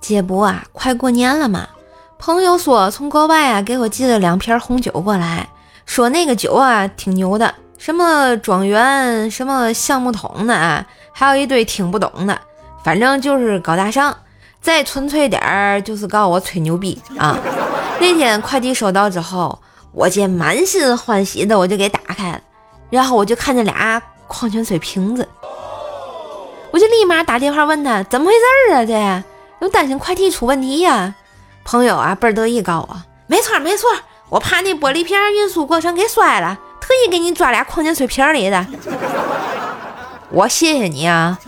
姐不啊，快过年了嘛，朋友说从国外啊给我寄了两瓶红酒过来，说那个酒啊挺牛的，什么庄园，什么橡木桶的啊，还有一堆听不懂的，反正就是高大上。再纯粹点儿就是告诉我吹牛逼啊！那天快递收到之后，我姐满心欢喜的我就给打开了，然后我就看见俩矿泉水瓶子，我就立马打电话问他怎么回事啊？这又担心快递出问题呀？朋友啊倍儿得意告我，没错没错，我怕那玻璃瓶运输过程给摔了，特意给你抓俩矿泉水瓶里的。我谢谢你啊！